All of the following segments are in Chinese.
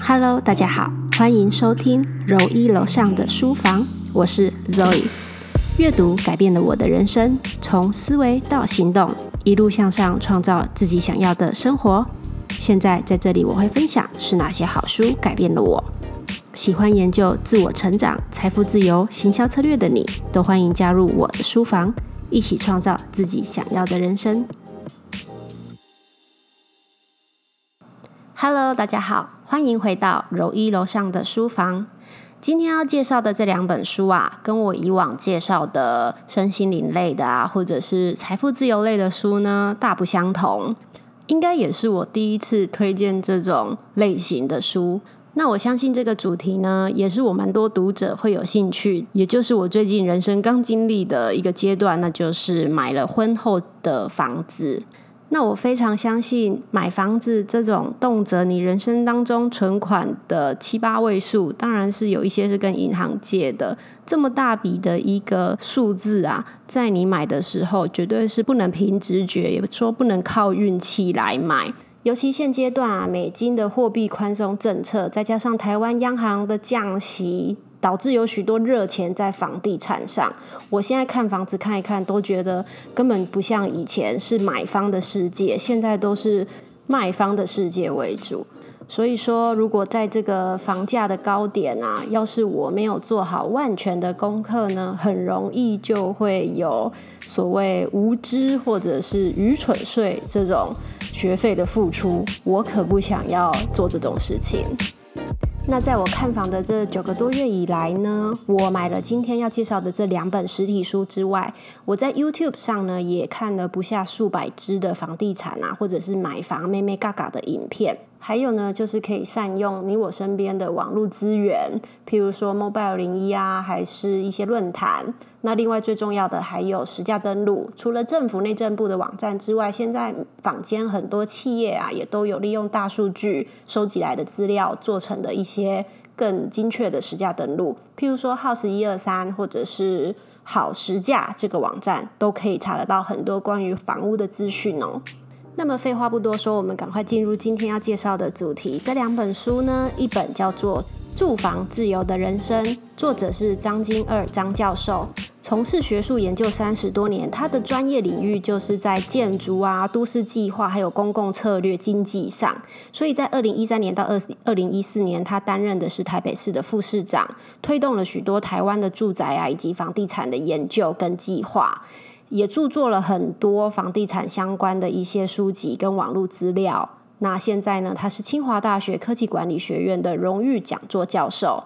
Hello，大家好，欢迎收听柔一楼上的书房，我是 Zoe。阅读改变了我的人生，从思维到行动，一路向上，创造自己想要的生活。现在在这里，我会分享是哪些好书改变了我。喜欢研究自我成长、财富自由、行销策略的你，都欢迎加入我的书房，一起创造自己想要的人生。Hello，大家好，欢迎回到柔一楼上的书房。今天要介绍的这两本书啊，跟我以往介绍的身心灵类的啊，或者是财富自由类的书呢，大不相同。应该也是我第一次推荐这种类型的书。那我相信这个主题呢，也是我蛮多读者会有兴趣，也就是我最近人生刚经历的一个阶段，那就是买了婚后的房子。那我非常相信买房子这种动辄你人生当中存款的七八位数，当然是有一些是跟银行借的，这么大笔的一个数字啊，在你买的时候绝对是不能凭直觉，也说不能靠运气来买。尤其现阶段啊，美金的货币宽松政策，再加上台湾央行的降息，导致有许多热钱在房地产上。我现在看房子看一看，都觉得根本不像以前是买方的世界，现在都是卖方的世界为主。所以说，如果在这个房价的高点啊，要是我没有做好万全的功课呢，很容易就会有所谓无知或者是愚蠢税这种。学费的付出，我可不想要做这种事情。那在我看房的这九个多月以来呢，我买了今天要介绍的这两本实体书之外，我在 YouTube 上呢也看了不下数百支的房地产啊，或者是买房妹妹嘎嘎的影片。还有呢，就是可以善用你我身边的网络资源，譬如说 Mobile 零一啊，还是一些论坛。那另外最重要的还有实价登录。除了政府内政部的网站之外，现在坊间很多企业啊，也都有利用大数据收集来的资料，做成的一些更精确的实价登录。譬如说 House 一二三，或者是好实价这个网站，都可以查得到很多关于房屋的资讯哦。那么废话不多说，我们赶快进入今天要介绍的主题。这两本书呢，一本叫做《住房自由的人生》，作者是张金二张教授，从事学术研究三十多年，他的专业领域就是在建筑啊、都市计划还有公共策略经济上。所以在二零一三年到二二零一四年，他担任的是台北市的副市长，推动了许多台湾的住宅啊以及房地产的研究跟计划。也著作了很多房地产相关的一些书籍跟网络资料。那现在呢，他是清华大学科技管理学院的荣誉讲座教授。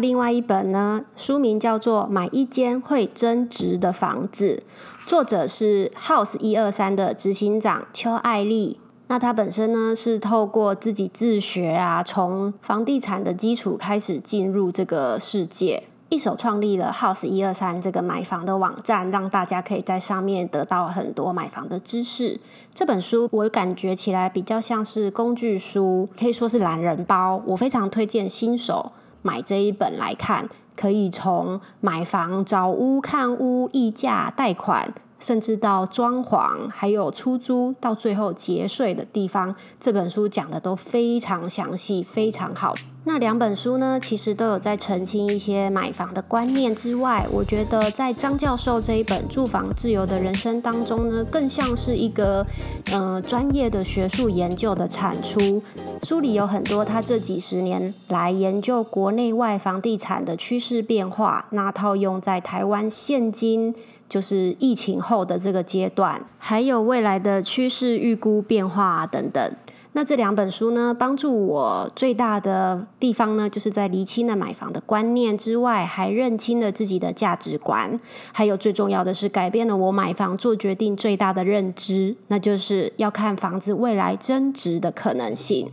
另外一本呢，书名叫做《买一间会增值的房子》，作者是 House 一二三的执行长邱爱丽。那他本身呢，是透过自己自学啊，从房地产的基础开始进入这个世界。一手创立了 House 一二三这个买房的网站，让大家可以在上面得到很多买房的知识。这本书我感觉起来比较像是工具书，可以说是懒人包。我非常推荐新手买这一本来看，可以从买房、找屋、看屋、议价、贷款，甚至到装潢，还有出租，到最后节税的地方，这本书讲的都非常详细，非常好。那两本书呢，其实都有在澄清一些买房的观念之外，我觉得在张教授这一本《住房自由的人生》当中呢，更像是一个呃专业的学术研究的产出。书里有很多他这几十年来研究国内外房地产的趋势变化，那套用在台湾现今就是疫情后的这个阶段，还有未来的趋势预估变化等等。那这两本书呢，帮助我最大的地方呢，就是在厘清了买房的观念之外，还认清了自己的价值观，还有最重要的是，改变了我买房做决定最大的认知，那就是要看房子未来增值的可能性。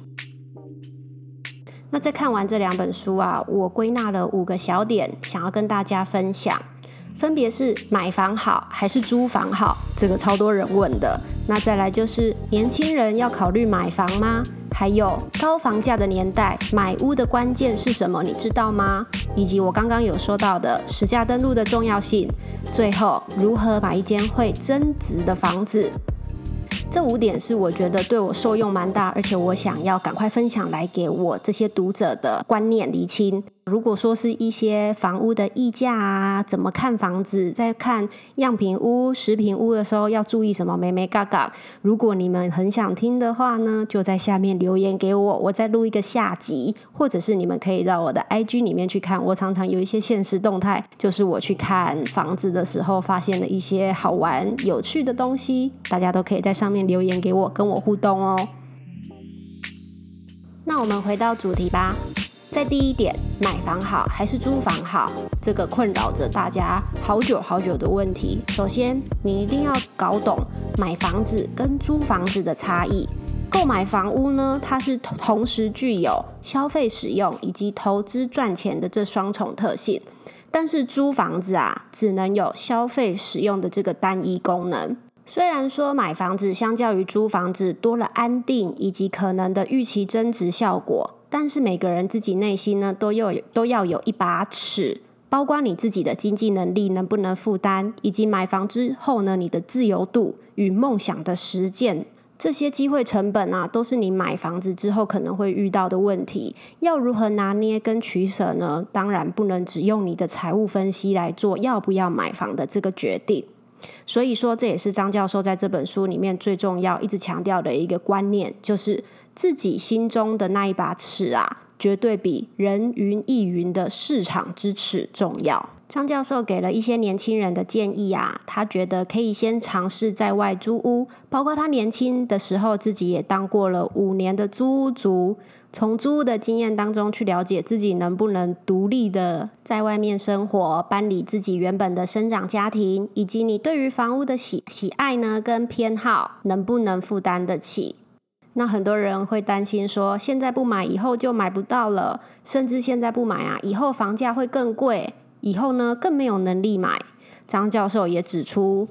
那在看完这两本书啊，我归纳了五个小点，想要跟大家分享。分别是买房好还是租房好？这个超多人问的。那再来就是年轻人要考虑买房吗？还有高房价的年代，买屋的关键是什么？你知道吗？以及我刚刚有说到的实价登录的重要性。最后，如何买一间会增值的房子？这五点是我觉得对我受用蛮大，而且我想要赶快分享来给我这些读者的观念厘清。如果说是一些房屋的溢价啊，怎么看房子，在看样品屋、食品屋的时候要注意什么？美美嘎嘎。如果你们很想听的话呢，就在下面留言给我，我再录一个下集，或者是你们可以到我的 IG 里面去看。我常常有一些现实动态，就是我去看房子的时候发现的一些好玩、有趣的东西，大家都可以在上面留言给我，跟我互动哦。那我们回到主题吧。在第一点，买房好还是租房好？这个困扰着大家好久好久的问题。首先，你一定要搞懂买房子跟租房子的差异。购买房屋呢，它是同时具有消费使用以及投资赚钱的这双重特性。但是租房子啊，只能有消费使用的这个单一功能。虽然说买房子相较于租房子多了安定以及可能的预期增值效果。但是每个人自己内心呢，都有都要有一把尺，包括你自己的经济能力能不能负担，以及买房之后呢，你的自由度与梦想的实践，这些机会成本啊，都是你买房子之后可能会遇到的问题。要如何拿捏跟取舍呢？当然不能只用你的财务分析来做要不要买房的这个决定。所以说，这也是张教授在这本书里面最重要、一直强调的一个观念，就是自己心中的那一把尺啊，绝对比人云亦云的市场之尺重要。张教授给了一些年轻人的建议啊，他觉得可以先尝试在外租屋，包括他年轻的时候自己也当过了五年的租屋族。从租屋的经验当中去了解自己能不能独立的在外面生活，搬离自己原本的生长家庭，以及你对于房屋的喜喜爱呢跟偏好能不能负担得起？那很多人会担心说，现在不买，以后就买不到了，甚至现在不买啊，以后房价会更贵，以后呢更没有能力买。张教授也指出。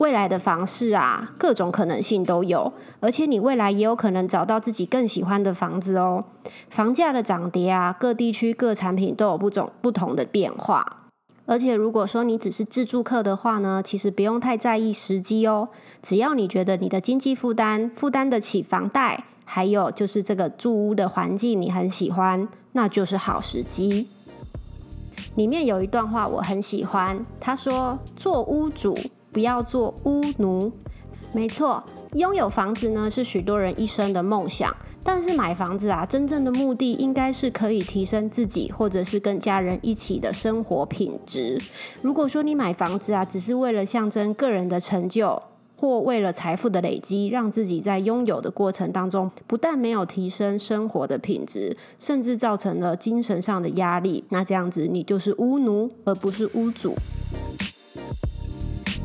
未来的房市啊，各种可能性都有，而且你未来也有可能找到自己更喜欢的房子哦。房价的涨跌啊，各地区各产品都有不种不同的变化。而且如果说你只是自住客的话呢，其实不用太在意时机哦。只要你觉得你的经济负担负担得起房贷，还有就是这个住屋的环境你很喜欢，那就是好时机。里面有一段话我很喜欢，他说：“做屋主。”不要做屋奴。没错，拥有房子呢是许多人一生的梦想。但是买房子啊，真正的目的应该是可以提升自己，或者是跟家人一起的生活品质。如果说你买房子啊，只是为了象征个人的成就，或为了财富的累积，让自己在拥有的过程当中，不但没有提升生活的品质，甚至造成了精神上的压力，那这样子你就是屋奴，而不是屋主。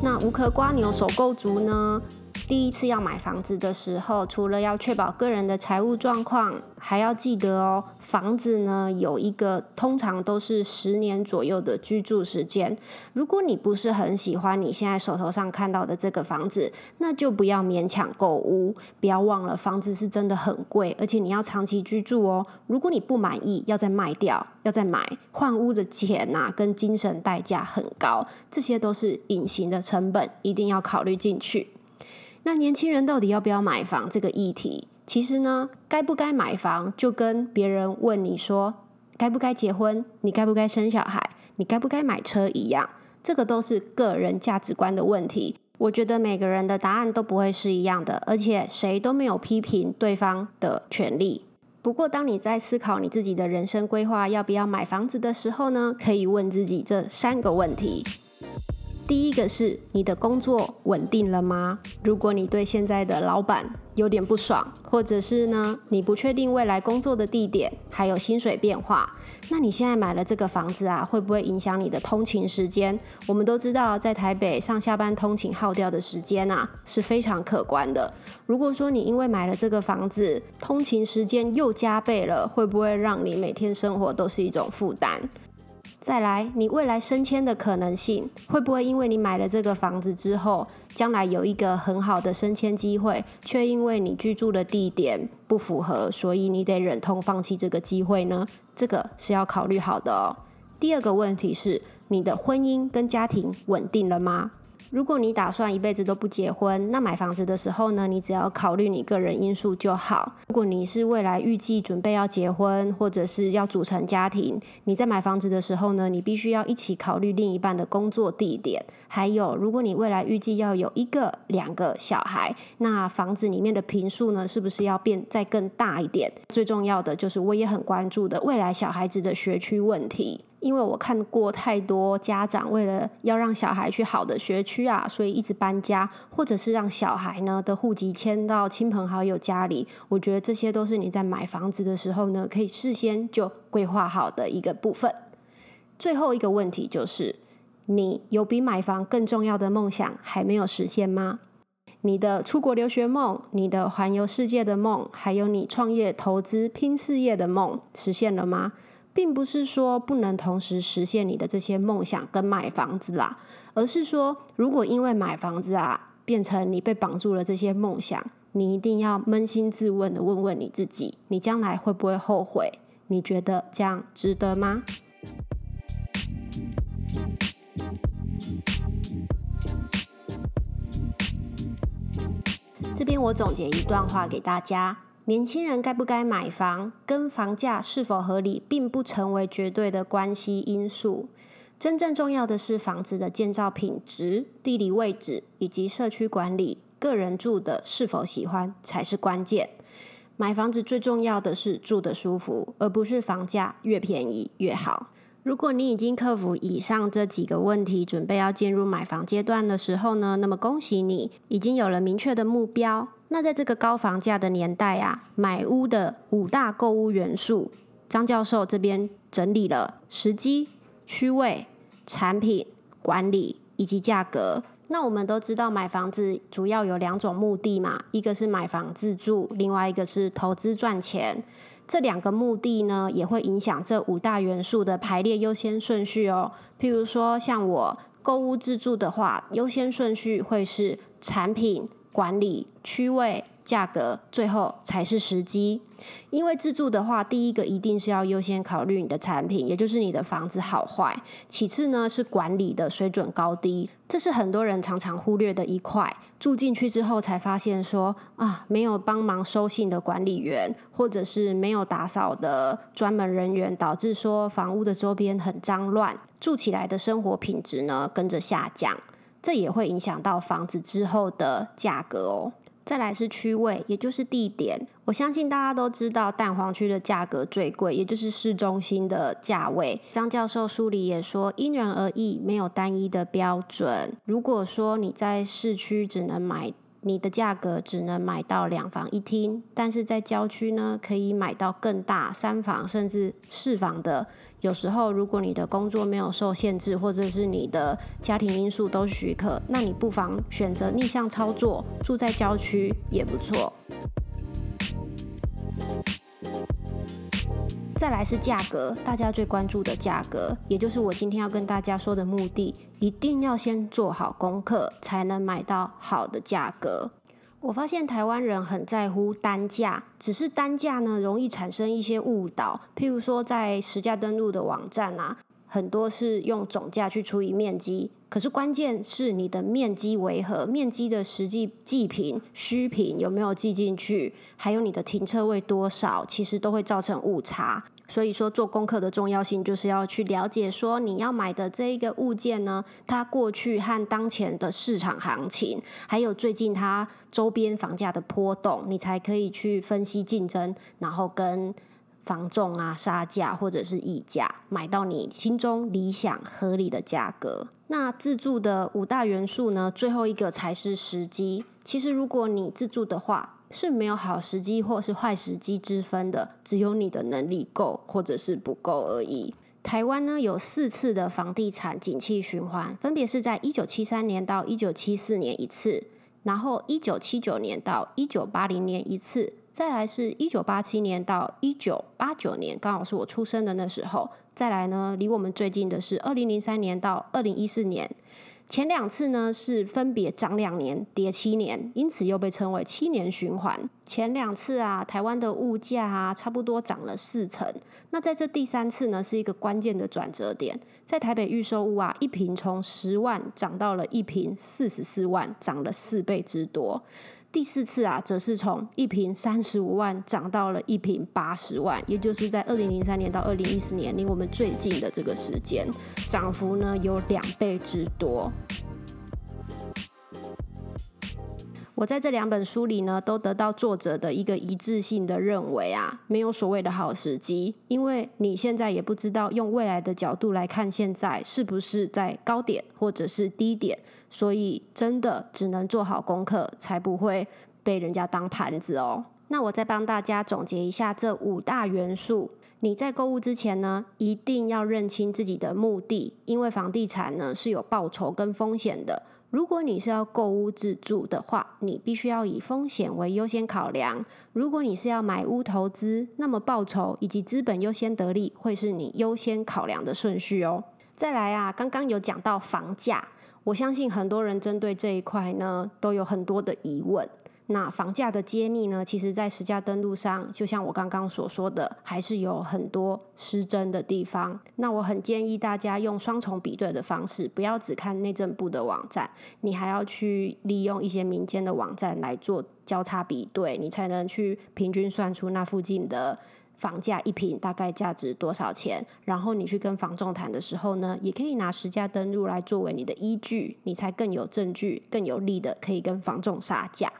那无壳瓜牛首购族呢？第一次要买房子的时候，除了要确保个人的财务状况，还要记得哦，房子呢有一个通常都是十年左右的居住时间。如果你不是很喜欢你现在手头上看到的这个房子，那就不要勉强购屋。不要忘了，房子是真的很贵，而且你要长期居住哦。如果你不满意，要再卖掉，要再买换屋的钱呐，跟精神代价很高，这些都是隐形的成本，一定要考虑进去。那年轻人到底要不要买房这个议题，其实呢，该不该买房就跟别人问你说该不该结婚，你该不该生小孩，你该不该买车一样，这个都是个人价值观的问题。我觉得每个人的答案都不会是一样的，而且谁都没有批评对方的权利。不过，当你在思考你自己的人生规划要不要买房子的时候呢，可以问自己这三个问题。第一个是你的工作稳定了吗？如果你对现在的老板有点不爽，或者是呢你不确定未来工作的地点还有薪水变化，那你现在买了这个房子啊，会不会影响你的通勤时间？我们都知道，在台北上下班通勤耗掉的时间啊是非常可观的。如果说你因为买了这个房子，通勤时间又加倍了，会不会让你每天生活都是一种负担？再来，你未来升迁的可能性会不会因为你买了这个房子之后，将来有一个很好的升迁机会，却因为你居住的地点不符合，所以你得忍痛放弃这个机会呢？这个是要考虑好的哦。第二个问题是，你的婚姻跟家庭稳定了吗？如果你打算一辈子都不结婚，那买房子的时候呢，你只要考虑你个人因素就好。如果你是未来预计准备要结婚，或者是要组成家庭，你在买房子的时候呢，你必须要一起考虑另一半的工作地点，还有如果你未来预计要有一个、两个小孩，那房子里面的平数呢，是不是要变再更大一点？最重要的就是我也很关注的未来小孩子的学区问题。因为我看过太多家长为了要让小孩去好的学区啊，所以一直搬家，或者是让小孩呢的户籍迁到亲朋好友家里。我觉得这些都是你在买房子的时候呢，可以事先就规划好的一个部分。最后一个问题就是，你有比买房更重要的梦想还没有实现吗？你的出国留学梦、你的环游世界的梦，还有你创业投资拼事业的梦，实现了吗？并不是说不能同时实现你的这些梦想跟买房子啦，而是说，如果因为买房子啊，变成你被绑住了这些梦想，你一定要扪心自问的问问你自己，你将来会不会后悔？你觉得这样值得吗？这边我总结一段话给大家。年轻人该不该买房，跟房价是否合理，并不成为绝对的关系因素。真正重要的是房子的建造品质、地理位置以及社区管理，个人住的是否喜欢才是关键。买房子最重要的是住的舒服，而不是房价越便宜越好。如果你已经克服以上这几个问题，准备要进入买房阶段的时候呢，那么恭喜你，已经有了明确的目标。那在这个高房价的年代啊，买屋的五大购物元素，张教授这边整理了时机、区位、产品、管理以及价格。那我们都知道，买房子主要有两种目的嘛，一个是买房自住，另外一个是投资赚钱。这两个目的呢，也会影响这五大元素的排列优先顺序哦。譬如说，像我购物自住的话，优先顺序会是产品。管理区位、价格，最后才是时机。因为自住的话，第一个一定是要优先考虑你的产品，也就是你的房子好坏。其次呢，是管理的水准高低，这是很多人常常忽略的一块。住进去之后才发现说啊，没有帮忙收信的管理员，或者是没有打扫的专门人员，导致说房屋的周边很脏乱，住起来的生活品质呢跟着下降。这也会影响到房子之后的价格哦。再来是区位，也就是地点。我相信大家都知道，蛋黄区的价格最贵，也就是市中心的价位。张教授书里也说，因人而异，没有单一的标准。如果说你在市区只能买。你的价格只能买到两房一厅，但是在郊区呢，可以买到更大三房甚至四房的。有时候，如果你的工作没有受限制，或者是你的家庭因素都许可，那你不妨选择逆向操作，住在郊区也不错。再来是价格，大家最关注的价格，也就是我今天要跟大家说的目的，一定要先做好功课，才能买到好的价格。我发现台湾人很在乎单价，只是单价呢容易产生一些误导，譬如说在实价登录的网站啊，很多是用总价去除以面积，可是关键是你的面积为何，面积的实际计品虚品有没有计进去，还有你的停车位多少，其实都会造成误差。所以说，做功课的重要性就是要去了解，说你要买的这一个物件呢，它过去和当前的市场行情，还有最近它周边房价的波动，你才可以去分析竞争，然后跟房仲啊杀价或者是议价，买到你心中理想合理的价格。那自住的五大元素呢，最后一个才是时机。其实如果你自住的话，是没有好时机或是坏时机之分的，只有你的能力够或者是不够而已。台湾呢有四次的房地产景气循环，分别是在一九七三年到一九七四年一次，然后一九七九年到一九八零年一次，再来是一九八七年到一九八九年，刚好是我出生的那时候。再来呢，离我们最近的是二零零三年到二零一四年。前两次呢是分别涨两年、跌七年，因此又被称为七年循环。前两次啊，台湾的物价啊差不多涨了四成。那在这第三次呢，是一个关键的转折点，在台北预售物啊，一平从十万涨到了一平四十四万，涨了四倍之多。第四次啊，则是从一瓶三十五万涨到了一瓶八十万，也就是在二零零三年到二零一四年离我们最近的这个时间，涨幅呢有两倍之多。我在这两本书里呢，都得到作者的一个一致性的认为啊，没有所谓的好时机，因为你现在也不知道用未来的角度来看，现在是不是在高点或者是低点，所以真的只能做好功课，才不会被人家当盘子哦。那我再帮大家总结一下这五大元素，你在购物之前呢，一定要认清自己的目的，因为房地产呢是有报酬跟风险的。如果你是要购屋自住的话，你必须要以风险为优先考量；如果你是要买屋投资，那么报酬以及资本优先得利会是你优先考量的顺序哦。再来啊，刚刚有讲到房价，我相信很多人针对这一块呢都有很多的疑问。那房价的揭秘呢？其实，在实价登录上，就像我刚刚所说的，还是有很多失真的地方。那我很建议大家用双重比对的方式，不要只看内政部的网站，你还要去利用一些民间的网站来做交叉比对，你才能去平均算出那附近的房价一平大概价值多少钱。然后你去跟房仲谈的时候呢，也可以拿实价登录来作为你的依据，你才更有证据、更有力的可以跟房仲杀价。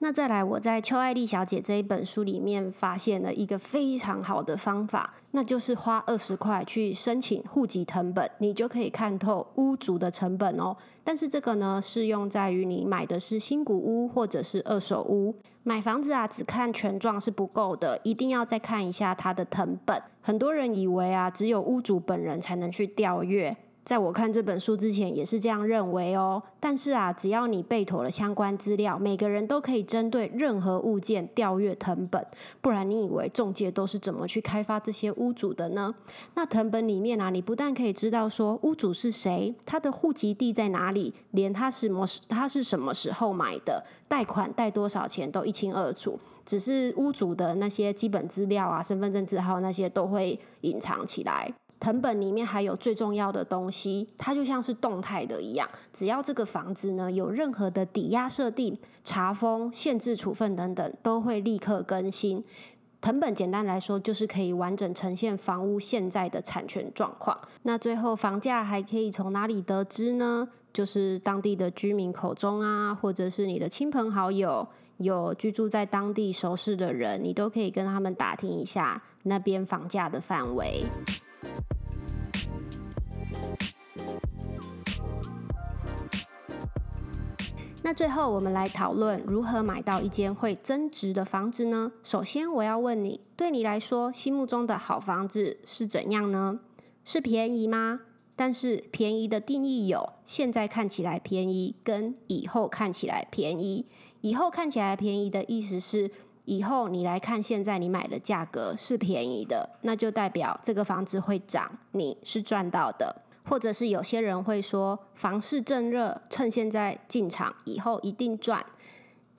那再来，我在邱爱丽小姐这一本书里面发现了一个非常好的方法，那就是花二十块去申请户籍成本，你就可以看透屋主的成本哦。但是这个呢，适用在于你买的是新古屋或者是二手屋。买房子啊，只看权状是不够的，一定要再看一下它的成本。很多人以为啊，只有屋主本人才能去调阅。在我看这本书之前，也是这样认为哦。但是啊，只要你备妥了相关资料，每个人都可以针对任何物件调阅藤本。不然，你以为中介都是怎么去开发这些屋主的呢？那藤本里面啊，你不但可以知道说屋主是谁，他的户籍地在哪里，连他什么他是什么时候买的，贷款贷多少钱都一清二楚。只是屋主的那些基本资料啊，身份证字号那些都会隐藏起来。藤本里面还有最重要的东西，它就像是动态的一样，只要这个房子呢有任何的抵押设定、查封、限制处分等等，都会立刻更新。藤本简单来说，就是可以完整呈现房屋现在的产权状况。那最后房价还可以从哪里得知呢？就是当地的居民口中啊，或者是你的亲朋好友有居住在当地熟识的人，你都可以跟他们打听一下那边房价的范围。那最后，我们来讨论如何买到一间会增值的房子呢？首先，我要问你，对你来说，心目中的好房子是怎样呢？是便宜吗？但是，便宜的定义有：现在看起来便宜，跟以后看起来便宜。以后看起来便宜的意思是，以后你来看现在你买的价格是便宜的，那就代表这个房子会涨，你是赚到的。或者是有些人会说，房市正热，趁现在进场，以后一定赚。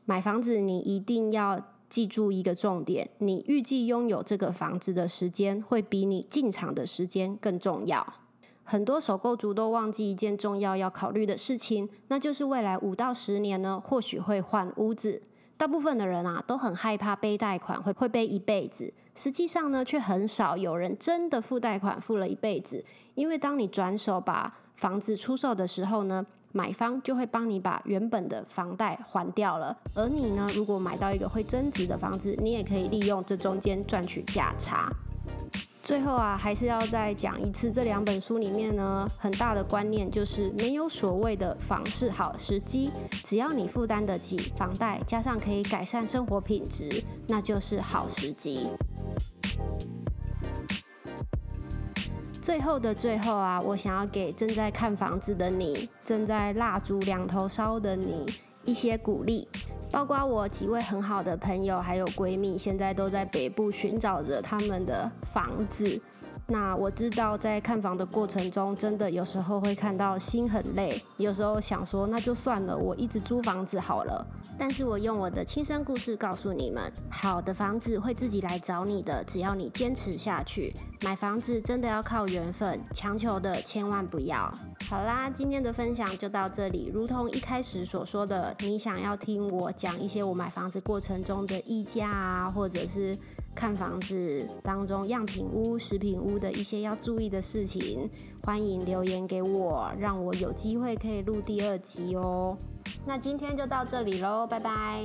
买房子，你一定要记住一个重点：你预计拥有这个房子的时间，会比你进场的时间更重要。很多首购族都忘记一件重要要考虑的事情，那就是未来五到十年呢，或许会换屋子。大部分的人啊，都很害怕背贷款会会背一辈子。实际上呢，却很少有人真的付贷款付了一辈子。因为当你转手把房子出售的时候呢，买方就会帮你把原本的房贷还掉了。而你呢，如果买到一个会增值的房子，你也可以利用这中间赚取价差。最后啊，还是要再讲一次，这两本书里面呢，很大的观念就是没有所谓的房市好时机，只要你负担得起房贷，加上可以改善生活品质，那就是好时机。最后的最后啊，我想要给正在看房子的你，正在蜡烛两头烧的你一些鼓励。包括我几位很好的朋友，还有闺蜜，现在都在北部寻找着他们的房子。那我知道在看房的过程中，真的有时候会看到心很累，有时候想说那就算了，我一直租房子好了。但是我用我的亲身故事告诉你们，好的房子会自己来找你的，只要你坚持下去。买房子真的要靠缘分，强求的千万不要。好啦，今天的分享就到这里。如同一开始所说的，你想要听我讲一些我买房子过程中的溢价啊，或者是看房子当中样品屋、食品屋的一些要注意的事情，欢迎留言给我，让我有机会可以录第二集哦。那今天就到这里喽，拜拜。